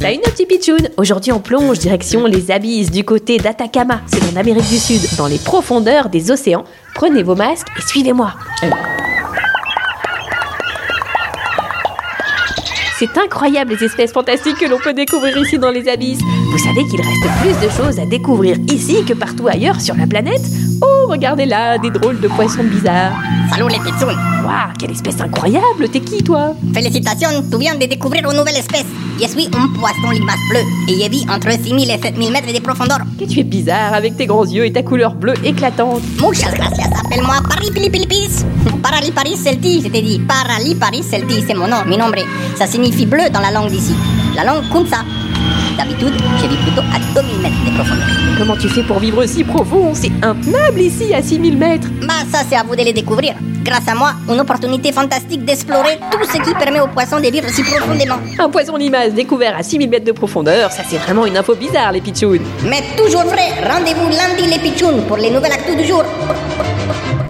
Salut nos petits pitchouns Aujourd'hui on plonge direction les abysses du côté d'Atacama, c'est en Amérique du Sud, dans les profondeurs des océans. Prenez vos masques et suivez-moi. C'est incroyable les espèces fantastiques que l'on peut découvrir ici dans les abysses. Vous savez qu'il reste plus de choses à découvrir ici que partout ailleurs sur la planète? Oh, regardez là, des drôles de poissons bizarres. Salut les pitchouns Waouh, quelle espèce incroyable T'es qui toi? Félicitations, tu viens de découvrir une nouvelle espèce. Je suis un poisson limace bleu et je vis entre 6000 et 7000 mètres de profondeur. Que tu es bizarre avec tes grands yeux et ta couleur bleue éclatante. Muchas gracias, appelle-moi Paripilipilipis. Paraliparis celti, je t'ai dit. Paraliparis celti, c'est mon nom, mi nombre. Ça signifie bleu dans la langue d'ici. La langue Kunsa. D'habitude, je vis plutôt à 2000 mètres de profondeur. Comment tu fais pour vivre si profond? C'est intenable ici à 6000 mètres. Bah ça c'est à vous de les découvrir. Grâce à moi, une opportunité fantastique d'explorer tout ce qui permet aux poissons de vivre si profondément. Un poisson limace découvert à 6000 mètres de profondeur, ça c'est vraiment une info bizarre les pitchouns. Mais toujours vrai, rendez-vous lundi les pitchouns pour les nouvelles actus du jour.